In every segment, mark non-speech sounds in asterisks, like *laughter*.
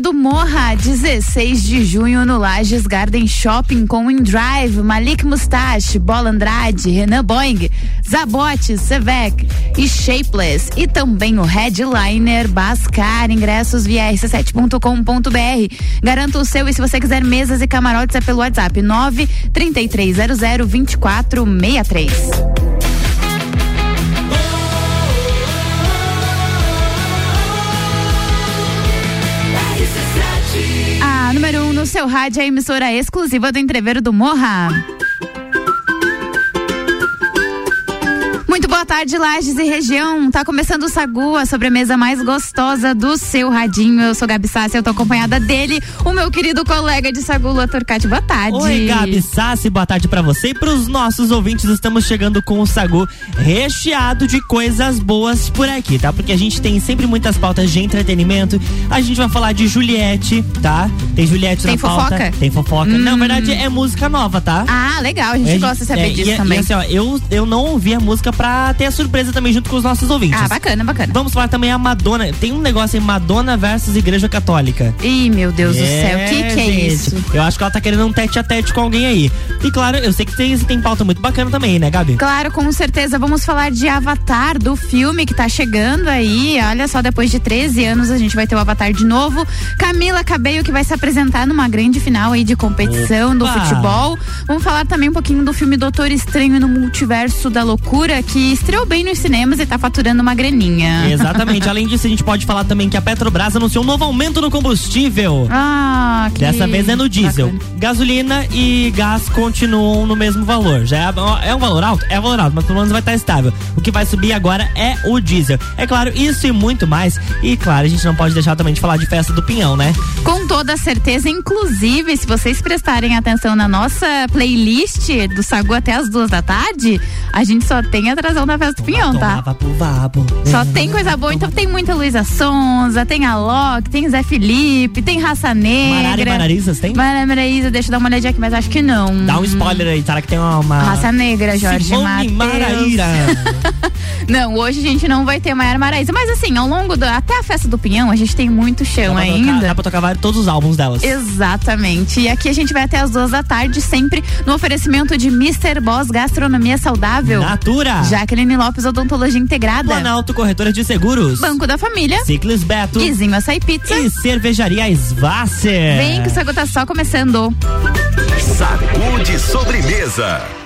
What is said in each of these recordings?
do Morra, 16 de junho no Lages Garden Shopping com Drive, Malik Mustache, Bola Andrade, Renan Boing, Zabote, Sevec e Shapeless. E também o Headliner Bascar. Ingressos via r7.com.br. Garanta o seu e se você quiser mesas e camarotes é pelo WhatsApp 93300 2463. Seu rádio, a emissora exclusiva do Entreveiro do Morra. Boa tarde, Lages e região. Tá começando o Sagu, a sobremesa mais gostosa do seu radinho. Eu sou Gabi Sassi, eu tô acompanhada dele, o meu querido colega de Sagu, Lua Turcati. Boa tarde. Oi, Gabi Sassi, boa tarde para você e pros nossos ouvintes. Estamos chegando com o Sagu recheado de coisas boas por aqui, tá? Porque a gente tem sempre muitas pautas de entretenimento. A gente vai falar de Juliette, tá? Tem Juliette tem na fofoca? pauta. Tem fofoca? Hum. Na verdade, é música nova, tá? Ah, legal. A gente é, gosta de saber é, disso e, também. E assim, ó, eu, eu não ouvi a música pra pra ter a surpresa também junto com os nossos ouvintes. Ah, bacana, bacana. Vamos falar também a Madonna. Tem um negócio em Madonna versus Igreja Católica. Ih, meu Deus é, do céu, o que, que é isso? Eu acho que ela tá querendo um tete a tete com alguém aí. E claro, eu sei que tem, tem pauta muito bacana também, né, Gabi? Claro, com certeza. Vamos falar de Avatar, do filme que tá chegando aí. Olha só, depois de 13 anos a gente vai ter o Avatar de novo. Camila Cabello que vai se apresentar numa grande final aí de competição Opa. do futebol. Vamos falar também um pouquinho do filme Doutor Estranho no Multiverso da Loucura, que estreou bem nos cinemas e tá faturando uma graninha. Exatamente. Além disso, a gente pode falar também que a Petrobras anunciou um novo aumento no combustível. Ah, que Dessa vez é no diesel. Bacana. Gasolina e gás continuam no mesmo valor. Já é, é um valor alto? É um valor alto, mas pelo menos vai estar estável. O que vai subir agora é o diesel. É claro, isso e muito mais. E claro, a gente não pode deixar também de falar de festa do Pinhão, né? Com toda certeza, inclusive, se vocês prestarem atenção na nossa playlist do Sagu até as duas da tarde, a gente só tem a da festa do Pinhão, tá? Só tem coisa boa, então tem muita Luísa Sonza, tem a Loki, tem Zé Felipe, tem Raça Negra. Marara e Maraísas tem? Marara Maraísa, deixa eu dar uma olhadinha aqui, mas acho que não. Dá um spoiler aí, será que tem uma... Raça Negra, Jorge Simone Maraíra. *laughs* não, hoje a gente não vai ter Maiara Maraísa, mas assim, ao longo do, até a festa do Pinhão, a gente tem muito chão dá ainda. Tocar, dá pra tocar vários, todos os álbuns delas. Exatamente. E aqui a gente vai até as duas da tarde, sempre no oferecimento de Mr. Boss Gastronomia Saudável. Natura. Jaqueline Lopes Odontologia Integrada. Planalto Corretora de Seguros. Banco da Família. Ciclis Beto. Guizinho Açaí Pizza. E Cervejaria Svasser. Vem que o Sagu tá só começando. Sagu de sobremesa.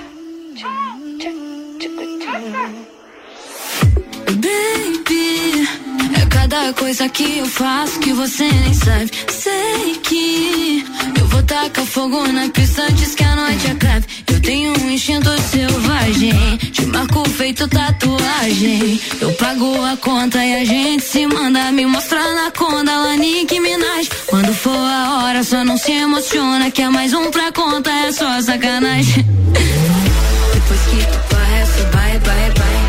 Cada coisa que eu faço que você nem sabe. Sei que eu vou tacar fogo na pista antes que a noite acabe. Eu tenho um instinto selvagem, te marco feito tatuagem. Eu pago a conta e a gente se manda me mostrar na conta Nick Minaj. Quando for a hora, só não se emociona que é mais um pra conta, é só sacanagem. *laughs* Depois que tu passa, bye, bye, bye.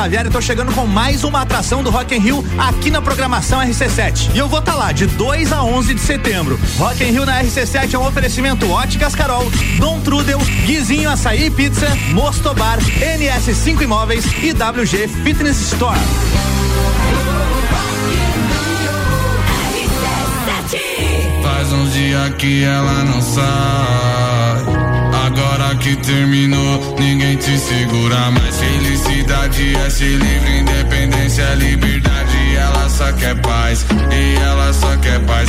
Xavier e tô chegando com mais uma atração do Rock in Rio aqui na programação RC7. E eu vou estar tá lá de 2 a 11 de setembro. Rock in Rio na RC7 é um oferecimento Óticas Carol, Dom Trudel, Guizinho Açaí Pizza, Mostobar, NS5 Imóveis e WG Fitness Store. Faz uns dias que ela não sai. Que terminou, ninguém te segura mais. Felicidade é ser livre, independência é liberdade. Ela só quer paz, e ela só quer paz.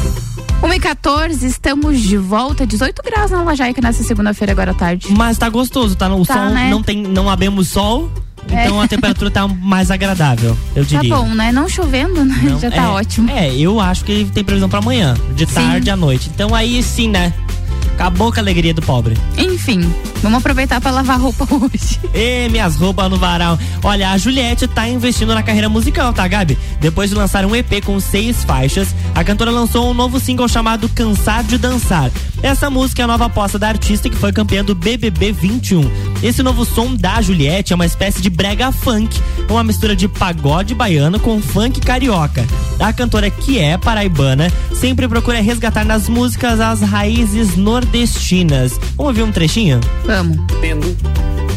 1 e 14, estamos de volta. 18 graus na Lajaica nessa segunda-feira, agora à tarde. Mas tá gostoso, tá? O Tá, sol né? não tem, não abemos sol, então É. a temperatura tá mais agradável, eu Tá diria. bom, né? Não chovendo, né? Não, Já tá é, ótimo. É, eu acho que tem previsão pra amanhã, de Sim. tarde à noite. Então aí sim, né? Acabou com a alegria do pobre. Enfim, vamos aproveitar pra lavar roupa *laughs* hoje. Ê, minhas roupas no varal. Olha, a Juliette tá investindo na carreira musical, tá, Gabi? Depois de lançar um EP com seis faixas, a cantora lançou um novo single chamado Cansar de Dançar. Essa música é a nova aposta da artista que foi campeã do BBB 21. Esse novo som da Juliette é uma espécie de brega funk, uma mistura de pagode baiano com funk carioca. A cantora, que é paraibana, sempre procura resgatar nas músicas as raízes nordestinas. Vamos ouvir um trechinho? Vamos. tendo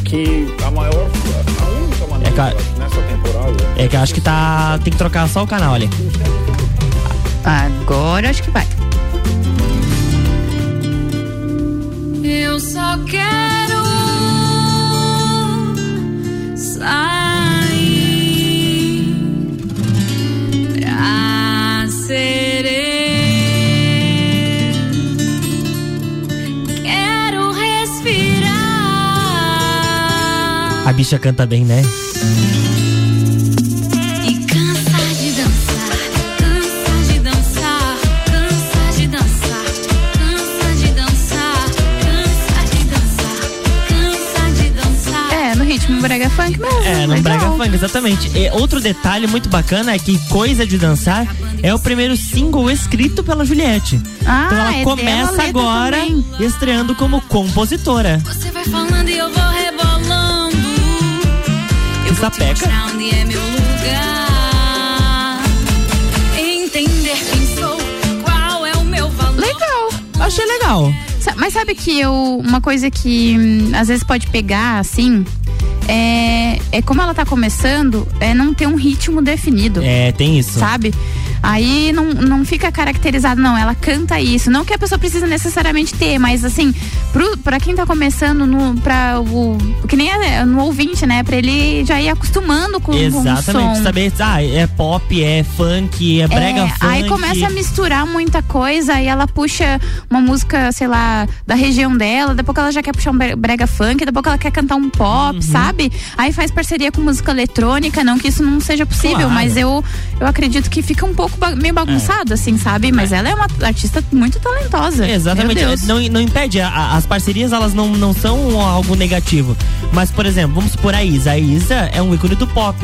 que a maior, a única maneira É, cara. nessa temporada É que eu acho que tá. Tem que trocar só o canal ali. Agora acho que vai. Eu só quero sair A bicha canta bem, né? É, ritmo brega funk mesmo. É, no brega funk, exatamente. E outro detalhe muito bacana é que Coisa de Dançar é o primeiro single escrito pela Juliette. Ah, então ela é começa agora também. estreando como compositora. Você vai falando e eu vou meu valor. Legal. Achei legal. Mas sabe que eu. Uma coisa que hum, às vezes pode pegar, assim. É, é como ela tá começando, é não ter um ritmo definido. É, tem isso. Sabe? Aí não, não fica caracterizado, não. Ela canta isso. Não que a pessoa precisa necessariamente ter, mas assim, pro, pra quem tá começando, no, pra o. Que nem é, no ouvinte, né? Pra ele já ir acostumando com, com o Exatamente. som. Saber, ah, é pop, é funk, é brega É, funk. aí começa a misturar muita coisa e ela puxa uma música, sei lá, da região dela, pouco ela já quer puxar um bre- brega funk, pouco ela quer cantar um Uhum. pop, sabe? Aí faz parceria com música eletrônica, não que isso não seja possível, Claro. mas eu, eu acredito que fica um pouco meio bagunçado, assim, sabe? Mas ela é uma artista muito talentosa. Exatamente. Meu Deus. Não, não impede. a- as parcerias, elas não, não são algo negativo. Mas, por exemplo, vamos supor a Isa. A Isa é um ícone do pop.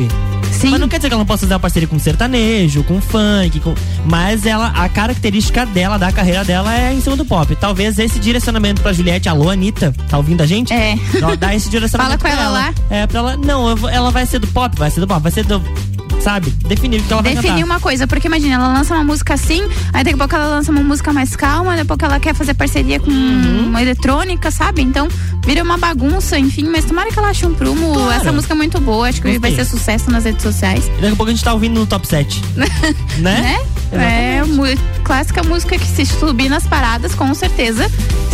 Sim. Mas não quer dizer que ela não possa fazer uma parceria com sertanejo, com funk, com... mas ela, a característica dela, da carreira dela é em cima do pop. Talvez esse direcionamento pra Juliette, alô Anitta, tá ouvindo a gente? É. Dá- esse *laughs* direcionamento Fala com pra ela lá. É, pra ela, não, vou- ela vai ser do pop, vai ser do pop, vai ser do, sabe, definir o que ela vai Definir cantar. uma coisa, porque imagina, ela lança uma música assim, aí daqui a pouco ela lança uma música mais calma, daqui a pouco ela quer fazer parceria com Uhum. uma eletrônica, sabe? Então vira uma bagunça, enfim, mas tomara que ela ache um prumo. Claro. Essa música é muito boa, acho que vai Gostei. ser sucesso nas redes sociais. Daqui a pouco a gente tá ouvindo no top 7. *laughs* né? Né? É clássica música que se subir nas paradas, com certeza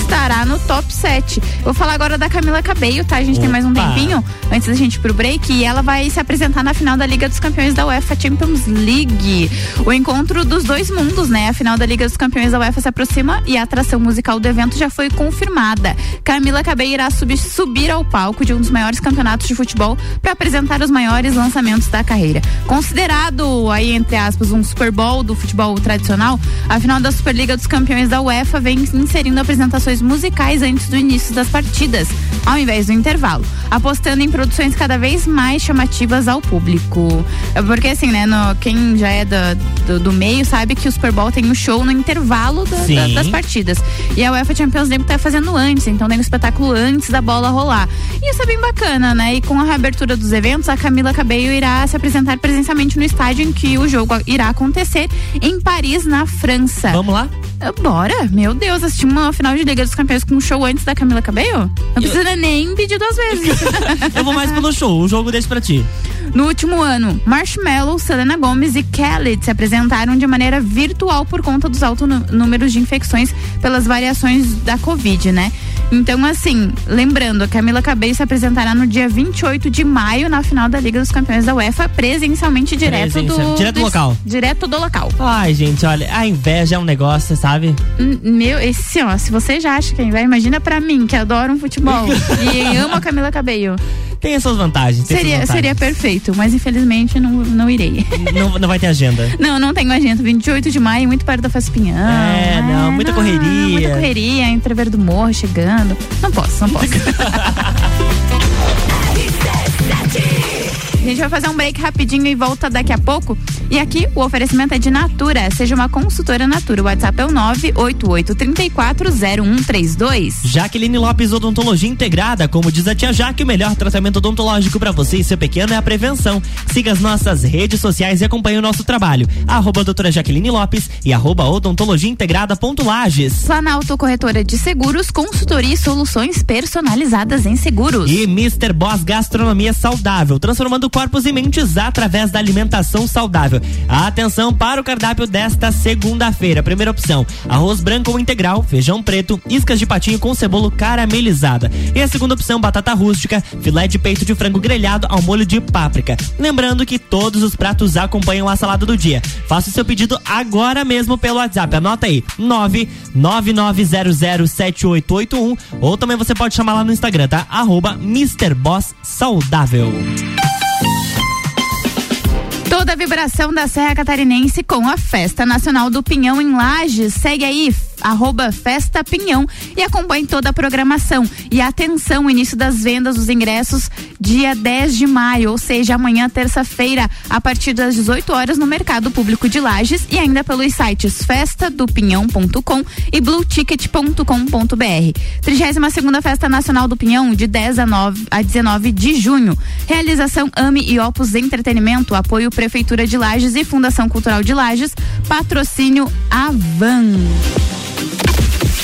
estará no top 7. Eu vou falar agora da Camila Cabello, tá? A gente tem mais um Opa. tempinho antes da gente ir pro break e ela vai se apresentar na final da Liga dos Campeões da UEFA Champions League. O encontro dos dois mundos, né? A final da Liga dos Campeões da UEFA se aproxima e a atração musical do evento já foi confirmada. Camila Cabello irá subir, subir ao palco de um dos maiores campeonatos de futebol para apresentar os maiores lançamentos da carreira. Considerado aí entre aspas um Super Bowl do futebol tradicional, a final da Superliga dos Campeões da UEFA vem inserindo apresentações musicais antes do início das partidas, ao invés do intervalo, apostando em produções cada vez mais chamativas ao público. É Porque assim, né, no- quem já é da- do, do meio sabe que o Super Bowl tem um show no intervalo da- das partidas. E a UEFA Champions League tá fazendo antes, então tem um espetáculo antes da bola rolar. E isso é bem bacana, né? E com a reabertura dos eventos, a Camila Cabello irá se apresentar presencialmente no estádio em que o jogo irá acontecer em Paris, na França. Vamos lá? Ah, Bora, meu Deus, assistir uma final de Liga dos Campeões com um show antes da Camila Cabello? Não precisa nem pedir duas vezes. *laughs* *laughs* Eu vou mais pelo show, o jogo deixa pra ti. No último ano, Marshmello, Selena Gomez e Khaled se apresentaram de maneira virtual por conta dos altos nú- números de infecções pelas variações da Covid, né? Então, assim, lembrando, a Camila Cabello se apresentará no dia 28 de maio na final da Liga dos Campeões da UEFA, presencialmente direto Presencial- do. direto do local. Direto do local. Ai, gente, olha, a inveja é um negócio, sabe? Hum, Meu, esse, ó, se você já acha que vai, imagina pra mim, que adoro um futebol *laughs* e amo a Camila Cabello. Tem as suas vantagens. Tem Seria, seria vantagens. perfeito, mas infelizmente não, não irei. Não, não vai ter agenda. *laughs* Não, não tenho agenda. 28 de maio, muito perto da Faspinhão. É, não, muita correria. Muita correria, entrever do morro chegando. Não posso, não posso. *laughs* A gente vai fazer um break rapidinho e volta daqui a pouco. E aqui o oferecimento é de Natura. Seja uma consultora Natura. O WhatsApp é o 988340132. Jaqueline Lopes Odontologia Integrada, como diz a tia Jaque, o melhor tratamento odontológico pra você e seu pequeno é a prevenção. Siga as nossas redes sociais e acompanhe o nosso trabalho. Arroba doutora Jaqueline Lopes e arroba odontologia integrada ponto Lages. Planalto Corretora de Seguros, consultoria e soluções personalizadas em seguros. E Mr. Boss Gastronomia Saudável, transformando corpos e mentes através da alimentação saudável. Atenção para o cardápio desta segunda-feira. Primeira opção: arroz branco ou integral, feijão preto, iscas de patinho com cebola caramelizada. E a segunda opção: batata rústica, filé de peito de frango grelhado ao molho de páprica. Lembrando que todos os pratos acompanham a salada do dia. Faça o seu pedido agora mesmo pelo WhatsApp. Anota aí: 999007881 ou também você pode chamar lá no Instagram, tá? Arroba Mr. Boss Saudável. Toda a vibração da Serra Catarinense com a Festa Nacional do Pinhão em Lages. Segue aí arroba Festa Pinhão e acompanhe toda a programação. E atenção, início das vendas dos ingressos dia 10 de maio, ou seja, amanhã, terça-feira, a partir das 18 horas no Mercado Público de Lages e ainda pelos sites festadopinhão.com e blueticket.com.br. 32 segunda Festa Nacional do Pinhão, de 10 a, 9, a 19 de junho. Realização AME e Opus Entretenimento, apoio Prefeitura de Lages e Fundação Cultural de Lages, patrocínio Avan.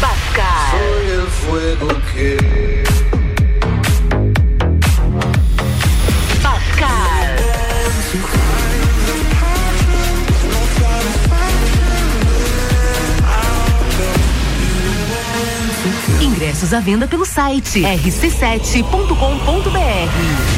Bascar. Soy. Ingressos à venda pelo site rc7.com.br.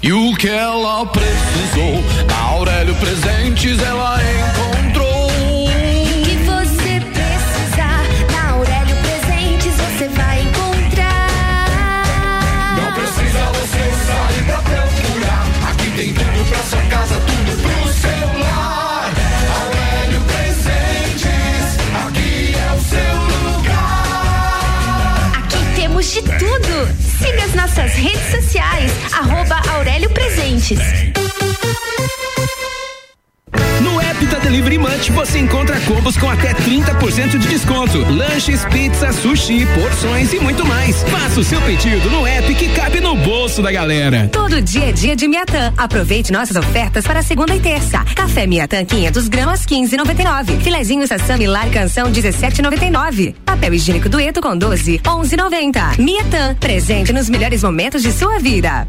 E o que ela precisou, na Aurélio Presentes ela encontrou. Nossas redes sociais, arroba Aurélio Presentes. No app Delivery Munch você encontra combos com até 30% de desconto. Lanches, pizza, sushi, porções e muito mais. Faça o seu pedido no app que cabe no bolso da galera. Todo dia é dia de Miatã. Aproveite nossas ofertas para segunda e terça. Café Miatã 500 gramas 15,99. Filezinho Sassami Lar Canção 17,99. Papel higiênico dueto com 12 11,90. Miatã, presente nos melhores momentos de sua vida.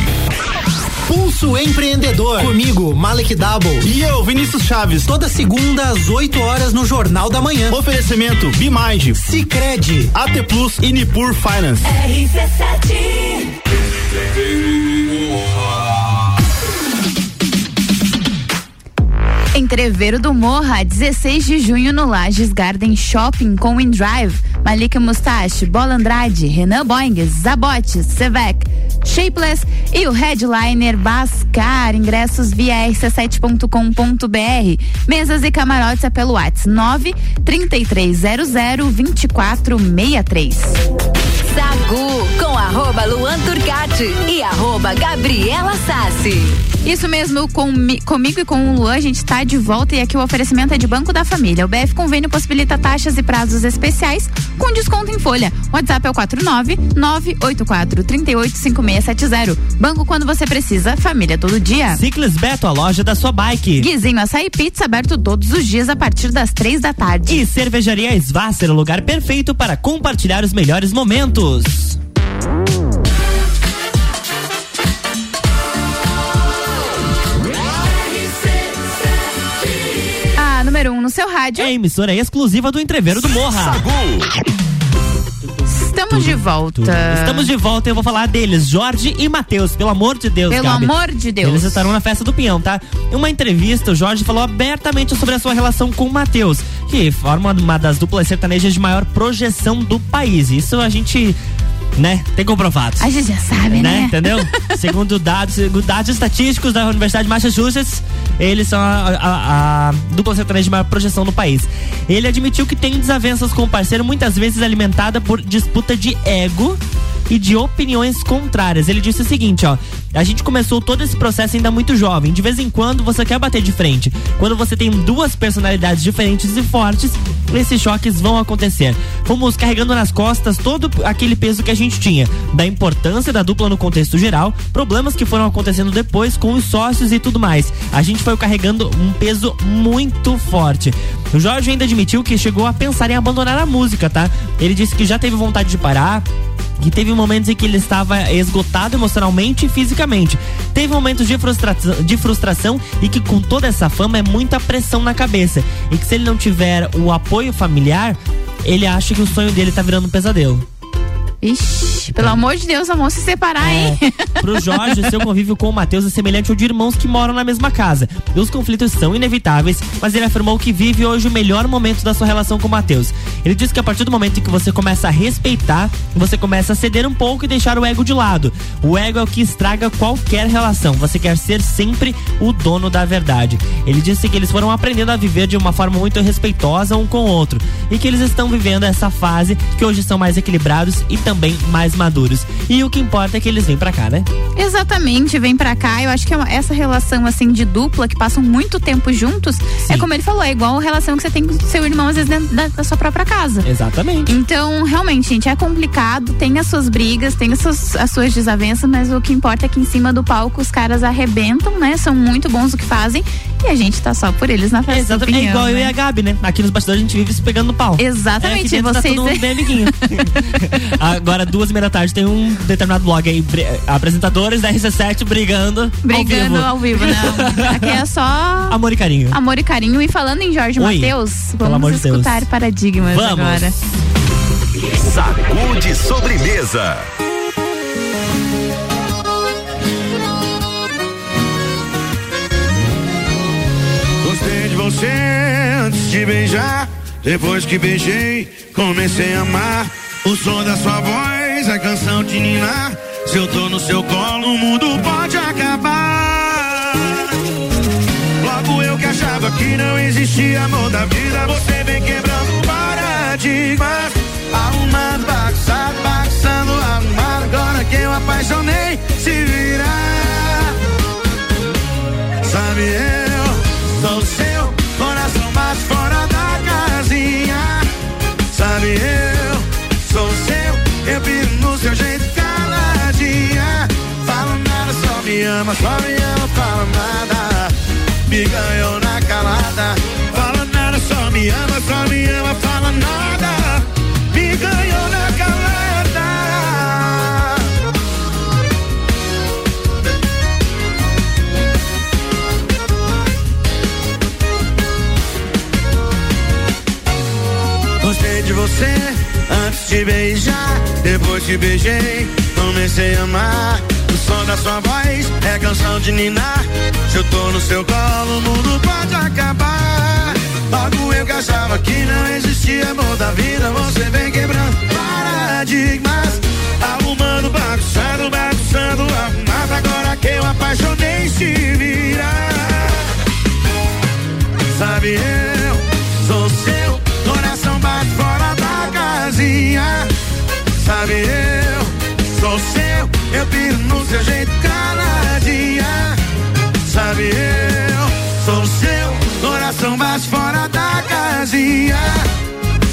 Pulso Empreendedor. Comigo, Malek Double. E eu, Vinícius Chaves, toda segunda às 8 horas no Jornal da Manhã. Oferecimento Bimind, Cicred, AT Plus e Nipur Finance. Entreveiro do Morra, 16 de junho no Lages Garden Shopping com InDrive, Malika Mustache, Bola Andrade, Renan Boing, Zabote, Sevec, Shapeless e o headliner Bascar. Ingressos via rc7.com.br. Mesas e camarotes é pelo WhatsApp 9 3300 2463. Sagu arroba Luan Turcati e arroba Gabriela Sassi. Isso mesmo, comi- comigo e com o Luan, a gente está de volta e aqui o oferecimento é de Banco da Família. O BF Convênio possibilita taxas e prazos especiais com desconto em folha. O WhatsApp é o 49984385670. Banco quando você precisa, família todo dia. Ciclis Beto, a loja da sua bike. Guizinho Açaí Pizza aberto todos os dias a partir das três da tarde. E Cervejaria Svasser, o lugar perfeito para compartilhar os melhores momentos. Seu rádio. É a emissora exclusiva do Entreveiro do Morra. Estamos de volta. Estamos de volta e eu vou falar deles, Jorge e Matheus, pelo amor de Deus, Pelo Gabi. amor de Deus. Eles estarão na festa do Pinhão, tá? Em uma entrevista, o Jorge falou abertamente sobre a sua relação com o Matheus, que forma uma das duplas sertanejas de maior projeção do país. Isso a gente, né, tem comprovado. A gente já sabe, né? Entendeu? *laughs* segundo dados, segundo dados estatísticos da Universidade de Massachusetts, eles são a, a- a dupla sertaneja de maior projeção no país. Ele admitiu que tem desavenças com o parceiro, muitas vezes alimentada por disputa de ego e de opiniões contrárias. Ele disse o seguinte, ó: a gente começou todo esse processo ainda muito jovem. De vez em quando você quer bater de frente. Quando você tem duas personalidades diferentes e fortes, esses choques vão acontecer. Fomos carregando nas costas todo aquele peso que a gente tinha, da importância da dupla no contexto geral, problemas que foram acontecendo depois com os sócios e tudo mais. A gente foi carregando um peso muito forte. O Jorge ainda admitiu que chegou a pensar em abandonar a música, tá? Ele disse que já teve vontade de parar, que teve momentos em que ele estava esgotado emocionalmente e fisicamente. Teve momentos de frustração, de frustração e que com toda essa fama é muita pressão na cabeça. E que se ele não tiver o apoio familiar, ele acha que o sonho dele tá virando um pesadelo. Ixi, pelo amor de Deus, vamos se separar, hein? *laughs* Pro Jorge, seu convívio com o Matheus é semelhante ao de irmãos que moram na mesma casa. Os conflitos são inevitáveis, mas ele afirmou que vive hoje o melhor momento da sua relação com o Matheus. Ele disse que a partir do momento em que você começa a respeitar, você começa a ceder um pouco e deixar o ego de lado. O ego é o que estraga qualquer relação. Você quer ser sempre o dono da verdade. Ele disse que eles foram aprendendo a viver de uma forma muito respeitosa um com o outro e que eles estão vivendo essa fase que hoje são mais equilibrados e também mais maduros. E o que importa é que eles vêm pra cá, né? Exatamente, vem pra cá. Eu acho que é uma- essa relação assim de dupla que passam muito tempo juntos, é como ele falou, é igual a relação que você tem com seu irmão às vezes dentro da, da sua própria casa. Exatamente. Então, realmente, gente, é complicado, tem as suas brigas, tem as suas, as suas desavenças, mas o que importa é que em cima do palco os caras arrebentam, né? São muito bons o que fazem e a gente tá só por eles na festa Exatamente. É igual eu né? e a Gabi, né? Aqui nos bastidores a gente vive se pegando no pau. Exatamente, É, dentro tá vocês- todo mundo bem amiguinho. *laughs* Agora, duas e meia da tarde, tem um determinado blog aí, apresentadores da RC7 brigando. Brigando ao ao vivo, não. *laughs* Aqui é só Amor e carinho. amor e carinho. E falando em Jorge Oi. Matheus, vamos de Deus. escutar paradigmas Vamos. agora. Sacude sobremesa. Você antes de beijar. Depois que beijei, comecei a amar. O som da sua voz, a canção de ninar. Se eu tô no seu colo, o mundo pode acabar. Logo eu que achava que não existia amor da vida. Você vem quebrando paradigmas. Arrumando, bagunçado, bagunçando, arrumado. Agora que eu apaixonei, só me ama, fala nada. Me ganhou na calada. Fala nada, só me ama, só me de beijar. Depois que beijei, comecei a amar. O som da sua voz é canção de ninar. Se eu tô no seu colo, o mundo pode acabar. Logo eu que achava que não existia amor da vida. Você vem quebrando paradigmas. Arrumando, bagunçando, bagunçando, arrumado. Agora que eu apaixonei, se virar. Sabe, eu bate fora da casinha. Sabe, eu sou seu, eu piro no seu jeito caladinha. Sabe, eu sou seu, coração bate fora da casinha.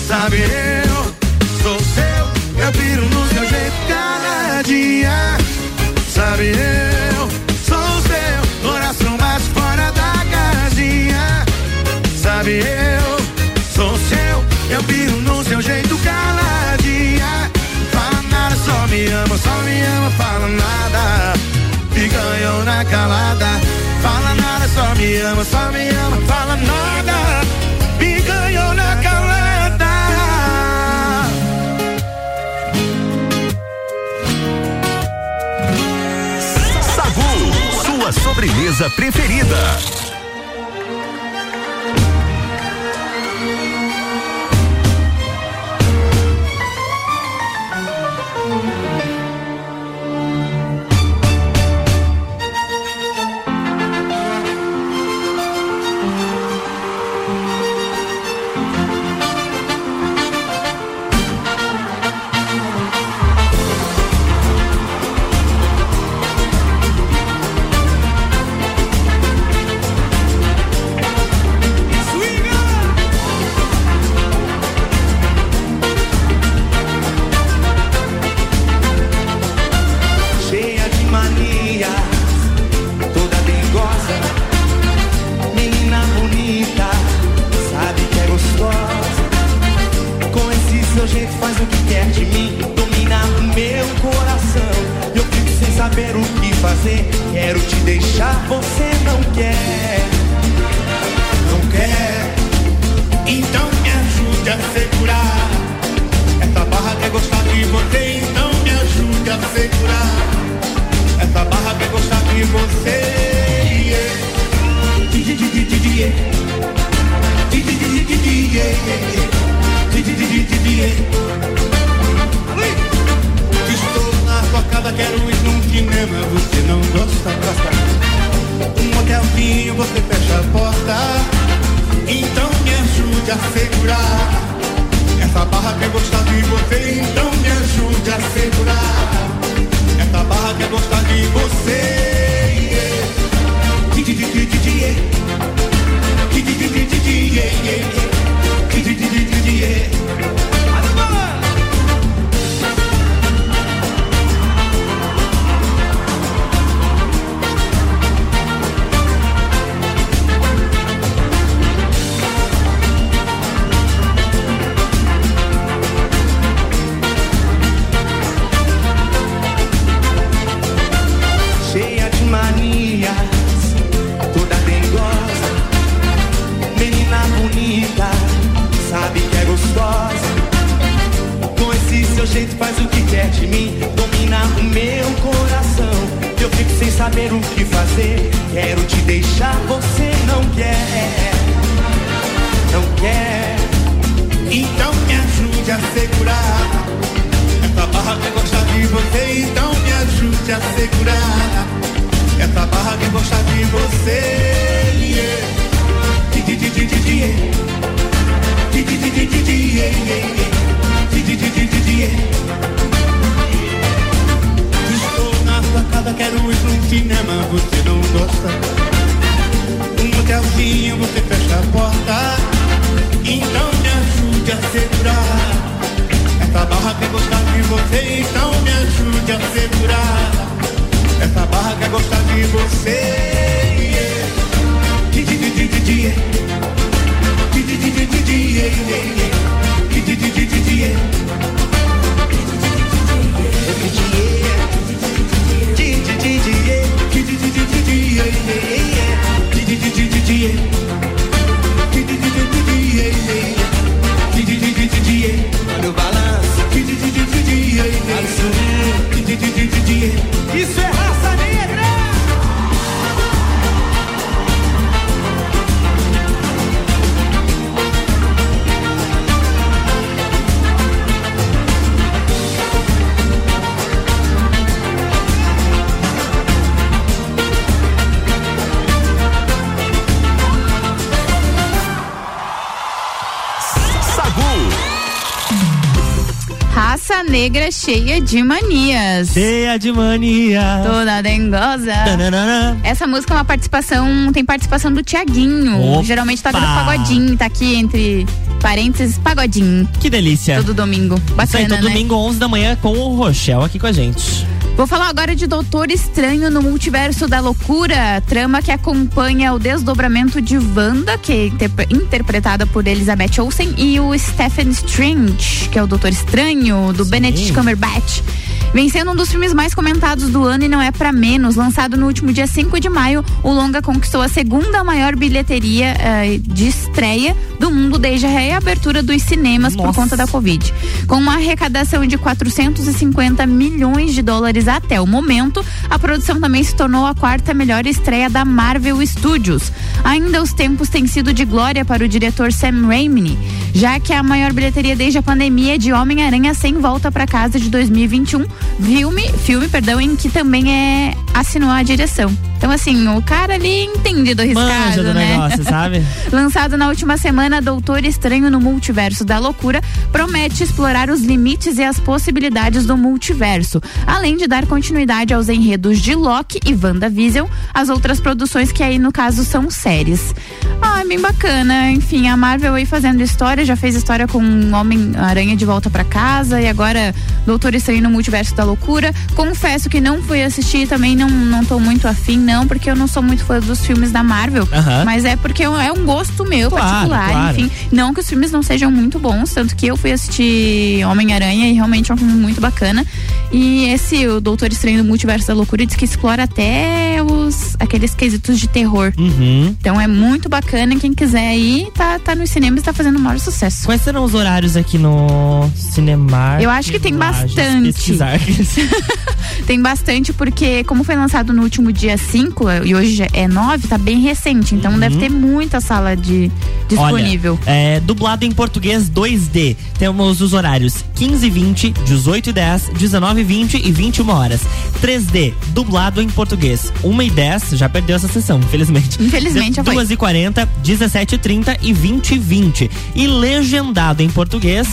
Sabe, eu sou seu, eu piro no seu jeito caladinha. Sabe, eu me ama, só me ama, fala nada. Me ganhou na calada. Fala nada, só me ama, só me ama, fala nada. Me ganhou na calada. Sagu, sua sobremesa preferida. Saber o que fazer, quero te deixar, você não quer, não quer. Então me ajude a segurar. Essa barra quer gostar de você, então me ajude a segurar. Essa barra quer gostar de você. yeah. Casa, quero ir num cinema, você não gosta. Um hotelzinho, você fecha a porta. Então me ajude a segurar. Essa barra quer gostar de você, então me ajude a segurar. Essa Barra quer gostar de você. yeah. Yeah. Negra cheia de manias. Cheia de mania. Toda dengosa. Tananana. Essa música é uma participação, tem participação do Tiaguinho. Opa. Geralmente toca no pagodinho, tá aqui entre parênteses, pagodinho. Que delícia. Todo domingo. Isso aí, Bacana, todo né? domingo, 11 da manhã, com o Rochelle aqui com a gente. Vou falar agora de Doutor Estranho no Multiverso da Loucura, trama que acompanha o desdobramento de Wanda, que é interpre- interpretada por Elizabeth Olsen, e o Stephen Strange, que é o Doutor Estranho, do Benedict Cumberbatch. Vencendo um dos filmes mais comentados do ano e não é pra menos, lançado no último dia 5 de maio, o longa conquistou a segunda maior bilheteria eh, de estreia do mundo desde a reabertura dos cinemas por conta da Covid. Com uma arrecadação de 450 milhões de dólares até o momento, a produção também se tornou a quarta melhor estreia da Marvel Studios. Ainda os tempos têm sido de glória para o diretor Sam Raimi, já que a maior bilheteria desde a pandemia é de Homem-Aranha sem volta para casa de 2021, filme, filme, perdão, em que também é assinou a direção. Então assim, o cara ali entende do riscado, Manja do né? negócio, sabe? *laughs* Lançado na última semana, Doutor Estranho no Multiverso da Loucura promete explorar os limites e as possibilidades do multiverso, além de dar continuidade aos enredos de Loki e WandaVision, as outras produções que aí no caso são séries. Ah, bem bacana. Enfim, a Marvel aí fazendo história, já fez história com Homem-Aranha de volta pra casa e agora Doutor Estranho no Multiverso da Loucura. Confesso que não fui assistir, também não, não tô muito afim, não, porque eu não sou muito fã dos filmes da Marvel. Mas é porque é um gosto meu Claro, particular, claro. enfim. Não que os filmes não sejam muito bons, tanto que eu fui assistir Homem-Aranha e realmente é um filme muito bacana. E esse, o Doutor Estranho do Multiverso da Loucura, diz que explora até os aqueles quesitos de terror. Uhum. Então é muito bacana. Quem quiser ir, tá, tá nos cinemas e tá fazendo o maior sucesso. Quais serão os horários aqui no Cinemark? Eu acho que tem Lages? bastante. *laughs* Tem bastante, porque como foi lançado no último dia 5 e hoje é 9, tá bem recente. Então deve ter muita sala de disponível. Olha, é, dublado em português 2D. Temos os horários 15 e 20, 18 e 10, 19 e 20 e 21 horas. 3D, dublado em português 1 e 10, já perdeu essa sessão, infelizmente. Infelizmente, já foi. 2 e 40, 17 e 30 e 20 e 20. E legendado em português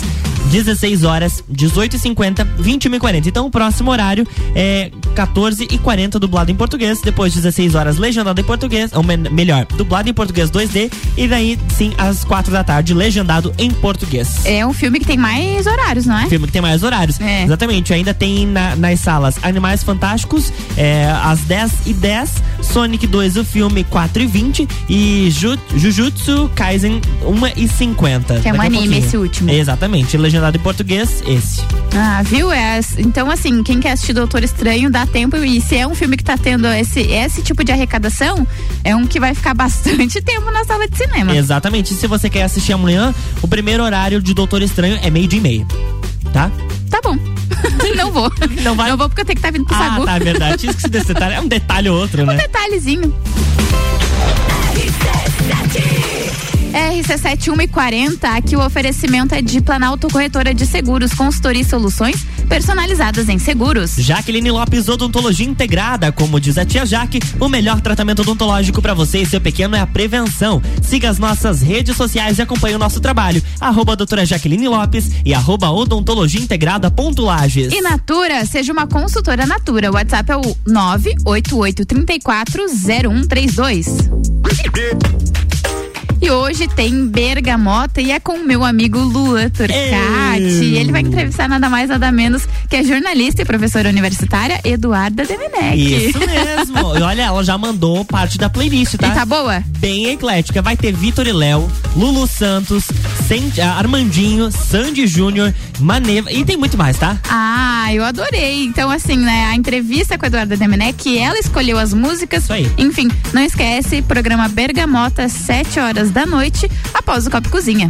16 horas, 18 e 50, 21 e 40. Então o próximo horário é 14 e 40 dublado em português, depois 16 horas legendado em português, ou me- melhor, dublado em português 2D e daí sim às 4 da tarde legendado em português. É um filme que tem mais horários, não é? Filme que tem mais horários. É. Exatamente. Ainda tem na- nas salas Animais Fantásticos, é, às 10 e 10, Sonic 2, o filme 4 e 20 e Ju- Jujutsu Kaisen 1 e 50. Que é um anime, esse último. Exatamente. Legendado em português, esse. Ah, viu? É, então, assim, quem quer assistir Doutor Estranho, dá tempo. E se é um filme que tá tendo esse, esse tipo de arrecadação, é um que vai ficar *laughs* bastante tempo na sala de cinema. Exatamente. E se você quer assistir amanhã, o primeiro horário de Doutor Estranho é meio dia e meia. Tá? Tá bom. *laughs* Não vou. Não vai? Não vou porque eu tenho que estar vindo pro Ah, Sagu. tá, é verdade. Esqueci desse detalhe. É um detalhe ou outro, *laughs* Um né? detalhezinho. RC71 e 40, aqui o oferecimento é de Planalto Corretora de Seguros, consultoria e soluções personalizadas em seguros. Jaqueline Lopes Odontologia Integrada, como diz a tia Jaque, o melhor tratamento odontológico para você e seu pequeno é a prevenção. Siga as nossas redes sociais e acompanhe o nosso trabalho. Arroba doutora Jaqueline Lopes e arroba odontologia integrada ponto Lages. E Natura, seja uma consultora Natura. O WhatsApp é o 988340132. E hoje tem Bergamota e é com o meu amigo Luan Turcati. Ele vai entrevistar nada mais, nada menos que a jornalista e professora universitária Eduarda Demenec. Isso mesmo. *laughs* e olha, ela já mandou parte da playlist, tá? E tá boa? Bem eclética. Vai ter Vitor e Léo, Lulu Santos, Armandinho, Sandy Júnior, Maneva e tem muito mais, tá? Ah, eu adorei. Então, assim, né, a entrevista com a Eduarda Demenec, ela escolheu as músicas. Enfim, não esquece, programa Bergamota, 7 horas da noite, após o Copo Cozinha.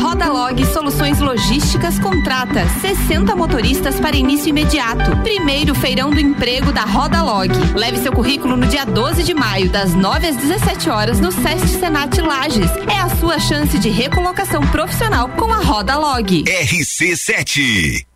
Rodalog Soluções Logísticas contrata 60 motoristas para início imediato. Primeiro feirão do emprego da Rodalog. Leve seu currículo no dia 12 de maio, das 9 às 17 horas, no Sesc Senat Lages. É a sua chance de recolocação profissional com a Rodalog. RC7.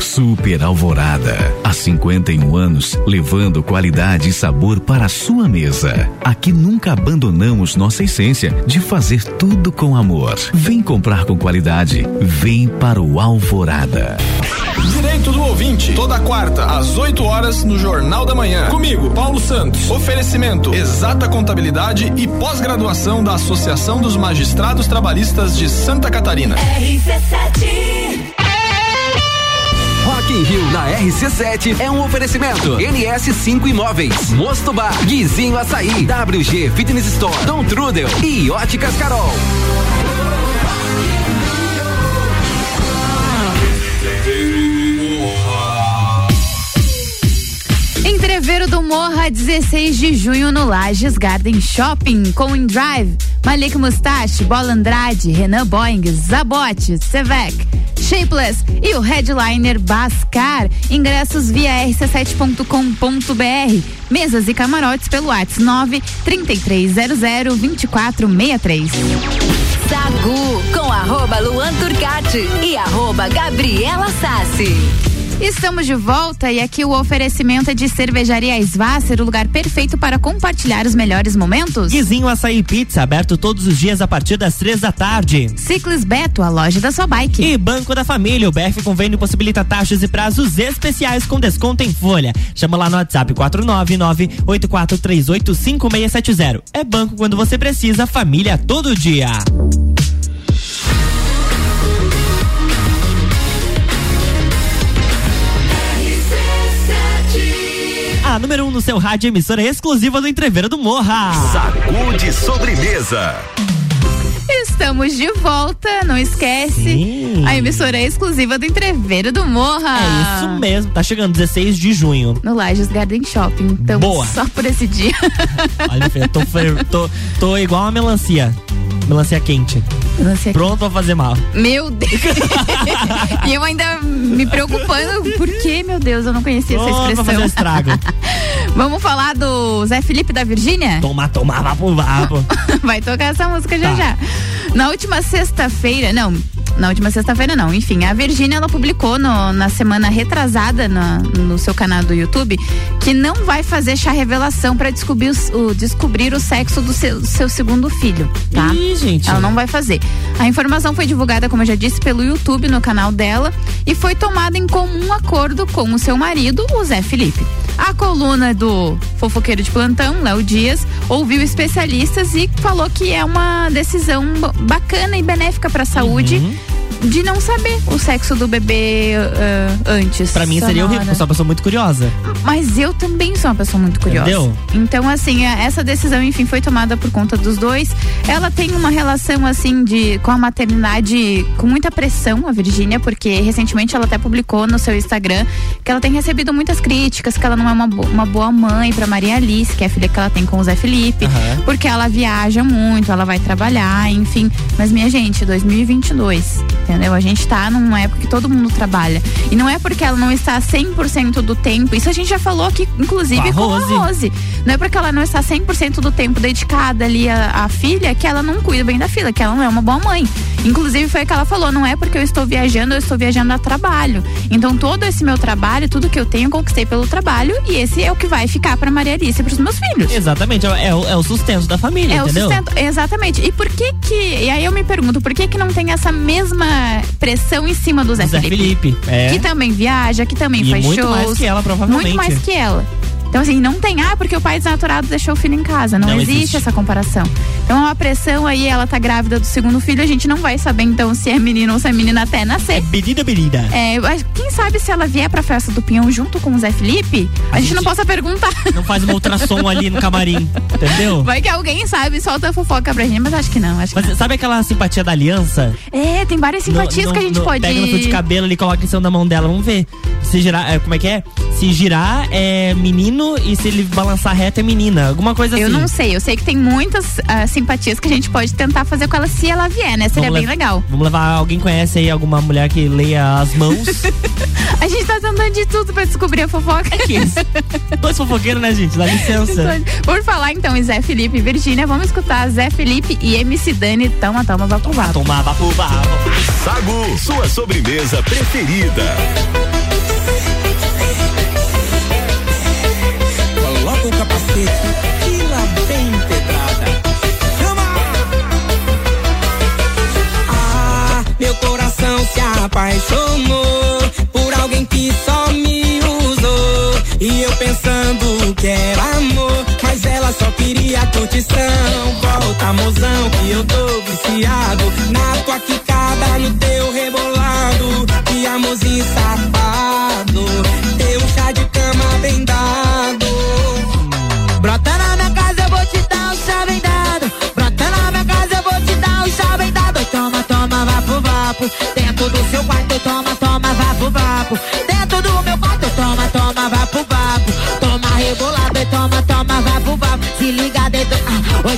Super Alvorada. Há 51 anos, levando qualidade e sabor para a sua mesa. Aqui nunca abandonamos nossa essência de fazer tudo com amor. Vem comprar com qualidade. Vem para o Alvorada. Direito do ouvinte, toda quarta, às 8 horas, no Jornal da Manhã. Comigo, Paulo Santos. Oferecimento: Exata Contabilidade e pós-graduação da Associação dos Magistrados Trabalhistas de Santa Catarina. RC7 Rock in Rio na RC7 é um oferecimento NS5 Imóveis, Mosto Bar, Guizinho Açaí, WG Fitness Store, Dom Trudel e Óticas Carol. Entreveiro do Morra, 16 de junho no Lages Garden Shopping, com InDrive, Malik Mustache, Bola Andrade, Renan Boeing, Zabote, Sevec. Shapeless e o headliner Bascar. Ingressos via rc7.com.br. Mesas e camarotes pelo WhatsApp 9 3300 2463. Sagu com arroba Luan Turcati e arroba Gabriela Sassi. Estamos de volta e aqui o oferecimento é de cervejaria Svasser, o lugar perfeito para compartilhar os melhores momentos. Guizinho Açaí Pizza, aberto todos os dias a partir das três da tarde. Ciclis Beto, a loja da sua bike. E Banco da Família, o BF Convênio possibilita taxas e prazos especiais com desconto em folha. Chama lá no WhatsApp 499-8438-5670. É banco quando você precisa, família todo dia. A número 1 um no seu rádio, emissora exclusiva do Entreveiro do Morra. Sacude sobremesa. Estamos de volta, não esquece. Sim. A emissora exclusiva do Entreveiro do Morra. É isso mesmo, tá chegando 16 de junho. No Lages Garden Shopping. Então, Boa. só por esse dia. Olha, filha, tô, tô, tô igual uma melancia. Melancia quente. Melancia Pronto pra fazer mal. Meu Deus. *laughs* e eu ainda me preocupando, por que, meu Deus, eu não conhecia essa Pronto pra expressão. fazer o estrago. *laughs* Vamos falar do Zé Felipe da Virgínia? Toma, toma, vapo, vapo. *laughs* Vai tocar essa música já Tá. já. Na última sexta-feira, não, na última sexta-feira não, enfim, a Virgínia ela publicou no- na semana retrasada na- no seu canal do YouTube que não vai fazer chá revelação para descobrir, o, descobrir o sexo do seu, seu segundo filho, tá? Ih, gente. Ela não vai fazer. A informação foi divulgada, como eu já disse, pelo YouTube no canal dela e foi tomada em comum acordo com o seu marido, o Zé Felipe. A coluna do fofoqueiro de plantão, Léo Dias, ouviu especialistas e falou que é uma decisão ba- bacana e benéfica para a saúde Uhum. De não saber o sexo do bebê ah, antes. Pra mim seria horrível, eu sou uma pessoa muito curiosa. Mas eu também sou uma pessoa muito curiosa. Entendeu? Então, assim, a- essa decisão, enfim, foi tomada por conta dos dois. Ela tem uma relação, assim, de com a maternidade com muita pressão, a Virgínia, porque recentemente ela até publicou no seu Instagram que ela tem recebido muitas críticas, que ela não é uma, uma boa mãe pra Maria Alice, que é a filha que ela tem com o Zé Felipe, Aham. porque ela viaja muito, ela vai trabalhar, enfim. Mas, minha gente, 2022, entendeu? A gente tá numa época que todo mundo trabalha. E não é porque ela não está 100% do tempo, isso a gente já falou aqui, inclusive, Com a com a Rose. Não é porque ela não está 100% do tempo dedicada ali à, à filha que ela não cuida bem da filha, que ela não é uma boa mãe. Inclusive, foi o que ela falou: não é porque eu estou viajando, eu estou viajando a trabalho. Então, todo esse meu trabalho, tudo que eu tenho, eu conquistei pelo trabalho e esse é o que vai ficar pra Maria Alice e pros meus filhos. Exatamente, é, é o, é o sustento da família, É o entendeu? sustento, exatamente. E por que que, e aí eu me pergunto, por que que não tem essa mesma pressão em cima do Zé, Zé Felipe, é. Que também viaja, que também E faz muito shows. mais que ela, provavelmente. Muito mais que ela. Então, assim, não tem, ah, porque o pai desnaturado deixou o filho em casa. Não, Não existe, existe. essa comparação. Então, é uma pressão aí, ela tá grávida do segundo filho, a gente não vai saber, então, se é menino ou se é menina até nascer. Menina, menina. É, mas quem sabe se ela vier pra festa do Pinhão junto com o Zé Felipe, a, gente, não possa perguntar. *laughs* Não faz uma ultrassom ali no camarim, entendeu? Vai que alguém sabe solta a fofoca pra gente, mas acho que não. Acho que Mas sabe aquela simpatia da aliança? É, tem várias simpatias que a gente pode. Pega no fio de cabelo ali, coloca em cima da mão dela. Vamos ver. Se girar, é, como é que é? Se girar é menino e se ele balançar reto é menina. Alguma coisa assim. Eu não sei, eu sei que tem muitas ah, simpatias que a gente pode tentar fazer com ela se ela vier, né? Seria Vamos bem legal. Vamos levar. Alguém conhece aí alguma mulher que leia as mãos? *laughs* A gente tá tentando de tudo pra descobrir a fofoca. Dois fofoqueiros, né, gente? Dá licença. *laughs* Por falar então em Zé Felipe e Virgínia, vamos escutar Zé Felipe e MC Dani. Toma, toma, vapo, vapo. Toma, vapo, vapo. Sagu, sua sobremesa preferida. Coloca o capacete se apaixonou por alguém que só me usou. E eu pensando que era amor, mas ela só queria curtição. Volta, mozão, que eu tô viciado na tua quicada, no teu rebolado. Que amorzinho safado, teu chá de cama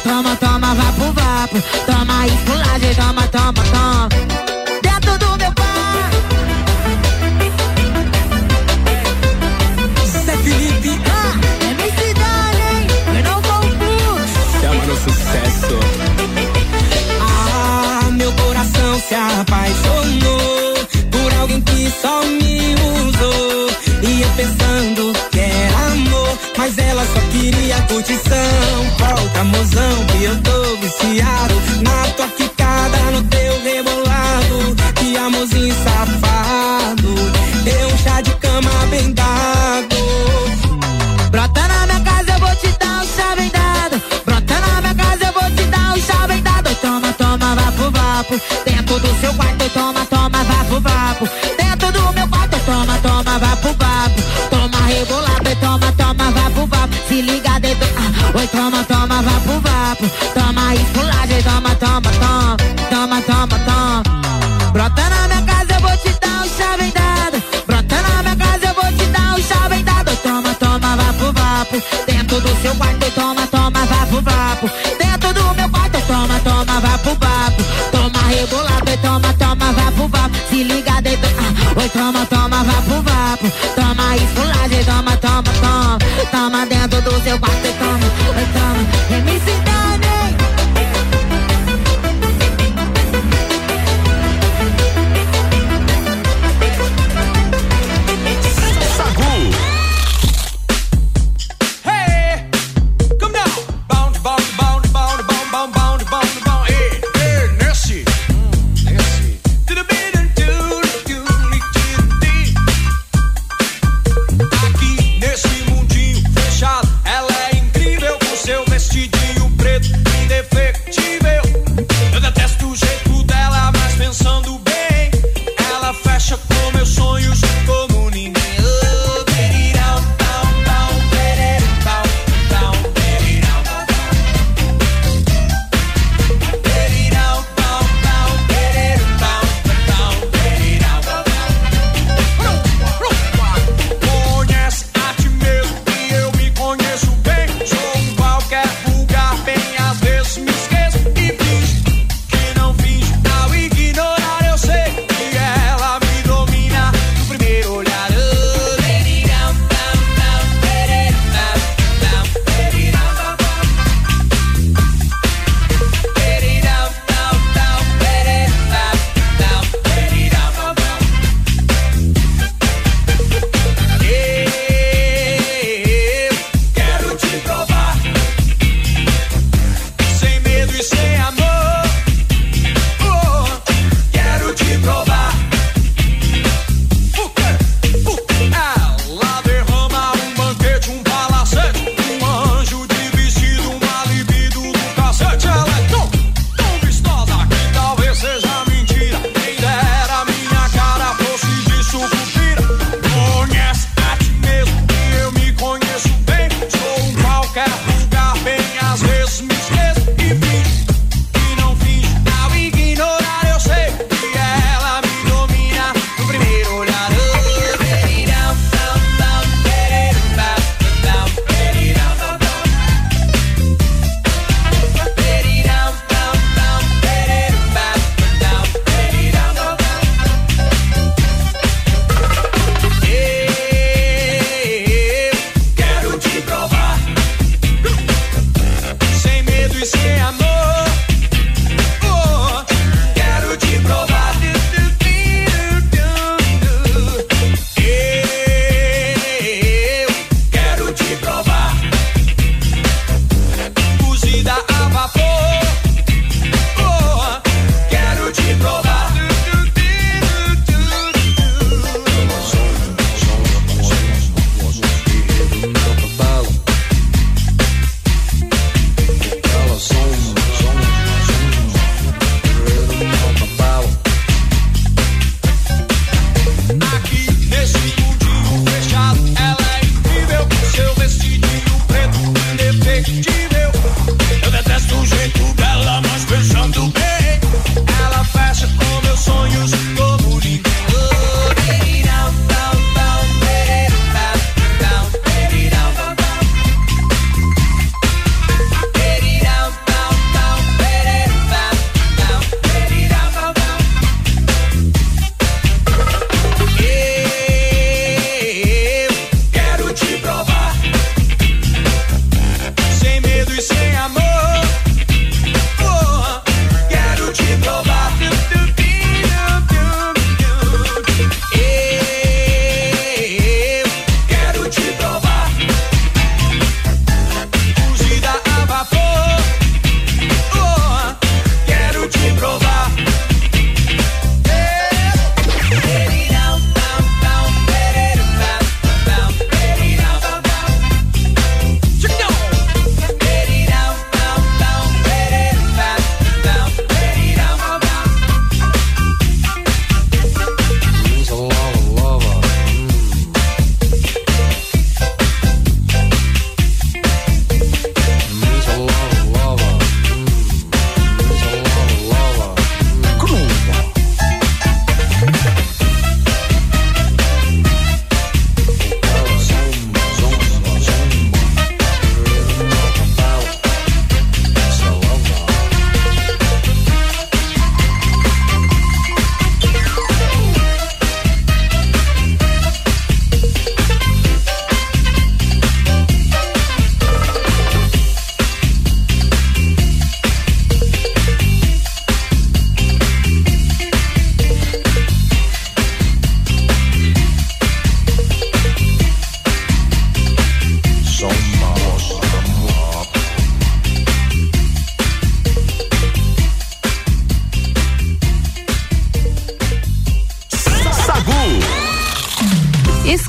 toma, toma, vapo, vapo. Toma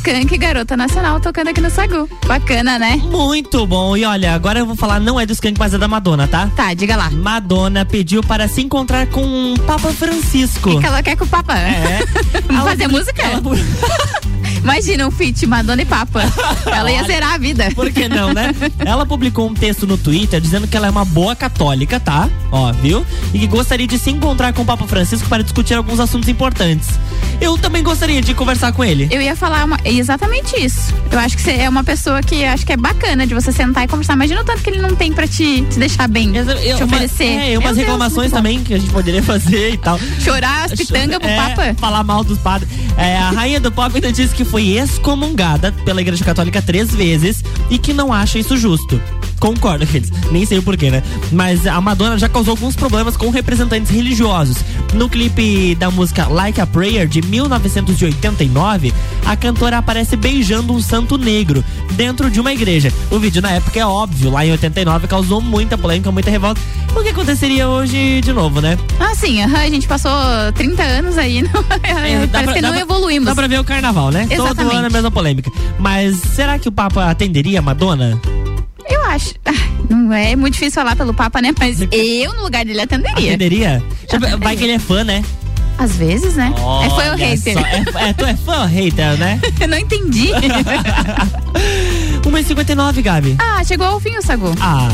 Skank, garota nacional, tocando aqui no Sagu. Bacana, né? Muito bom. E olha, agora eu vou falar, não é do Skank, mas é da Madonna, tá? Tá, diga lá. Madonna pediu para se encontrar com o Papa Francisco. O que ela quer com o Papa? É. *laughs* Vamos fazer música? *laughs* Imagina um feat Madonna e Papa. *laughs* Ela ia zerar a vida. Por que não, né? Ela publicou um texto no Twitter dizendo que ela é uma boa católica, tá? Ó, viu? E que gostaria de se encontrar com o Papa Francisco para discutir alguns assuntos importantes. Eu também gostaria de conversar com ele. Eu ia falar uma- exatamente isso. Eu acho que você é uma pessoa que acho que é bacana de você sentar e conversar. Imagina o tanto que ele não tem pra te, te deixar bem, te Uma- oferecer. É, e Meu umas Deus, reclamações bom. também que a gente poderia *laughs* fazer e tal. Chorar as pitangas pro É, Papa? Falar mal dos padres. É, a rainha do pop ainda disse que foi excomungada pela Igreja Católica três vezes e que não acha isso justo. Concordo com eles. Nem sei o porquê, né? Mas a Madonna já causou alguns problemas com representantes religiosos. No clipe da música Like a Prayer de 1989, a cantora aparece beijando um santo negro dentro de uma igreja. O vídeo na época é óbvio, lá em 89 causou muita polêmica, muita revolta. O que aconteceria hoje de novo, né? Ah, sim, a gente passou 30 anos aí. *laughs* Não, É, parece pra- que não pra- evoluímos. Dá pra ver o carnaval, né? Todo Exatamente. ano a mesma polêmica. Mas será que o Papa atenderia a Madonna? Acho. Ah, Não é muito difícil falar pelo Papa, né? Mas *laughs* eu, no lugar dele, atenderia. Atenderia? Ver, Vai que ele é fã, né? Às vezes, né? é fã ou hater? só, É, é, tu é fã ou hater, né? *laughs* Eu não entendi. *laughs* 1h59, Gabi. ah, chegou ao fim o Sagu. Ah.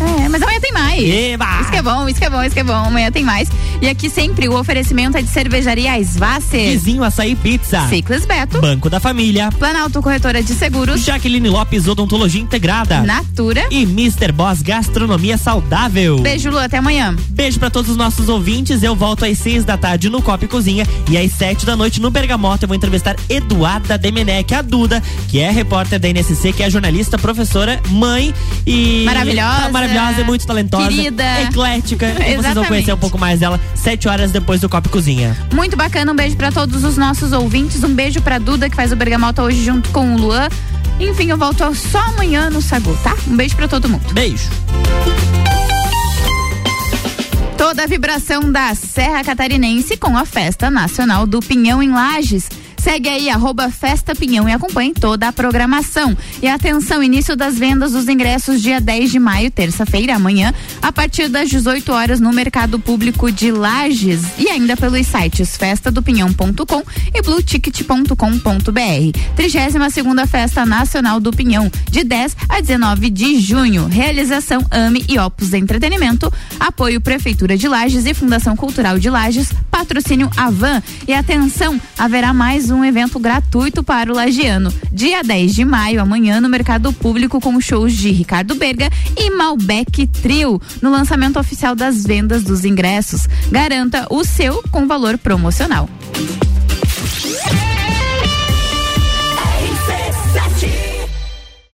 É, mas amanhã tem mais. Eba! Isso que é bom, isso que é bom, isso que é bom. Amanhã tem mais. E aqui sempre o oferecimento é de cervejaria Svasser. Vizinho Açaí Pizza. Ciclis Beto. Banco da Família. Planalto Corretora de Seguros. Jaqueline Lopes Odontologia Integrada. Natura. E Mr. Boss Gastronomia Saudável. Beijo, Lu, até amanhã. Beijo pra todos os nossos ouvintes. Eu volto às seis da tarde no Copa e Cozinha e às sete da noite no Bergamota eu vou entrevistar Eduarda Demenec, a Duda, que é repórter da NSC, que é jornalista, professora, mãe e Maravilhosa. Tá maravilhosa e muito talentosa, Querida. eclética. E vocês vão conhecer um pouco mais dela sete horas depois do Copa e Cozinha. Muito bacana, um beijo pra todos os nossos ouvintes. Um beijo pra Duda, que faz o Bergamota hoje junto com o Luan. Enfim, eu volto só amanhã no Sagu, tá? Um beijo pra todo mundo. Beijo. Toda a vibração da Serra Catarinense com a Festa Nacional do Pinhão em Lages. Segue aí, arroba Festa Pinhão e acompanhe toda a programação. E atenção, início das vendas dos ingressos dia 10 de maio, terça-feira, amanhã, a partir das 18 horas no Mercado Público de Lages e ainda pelos sites festadopinhão.com e blueticket.com.br. 32 segunda Festa Nacional do Pinhão, de 10 a 19 de junho. Realização AME e Opus Entretenimento, apoio Prefeitura de Lages e Fundação Cultural de Lages, patrocínio Avan. E atenção, haverá mais um evento gratuito para o lagiano. Dia 10 de maio, amanhã, no Mercado Público, com shows de Ricardo Berga e Malbec Trio, no lançamento oficial das vendas dos ingressos. Garanta o seu com valor promocional.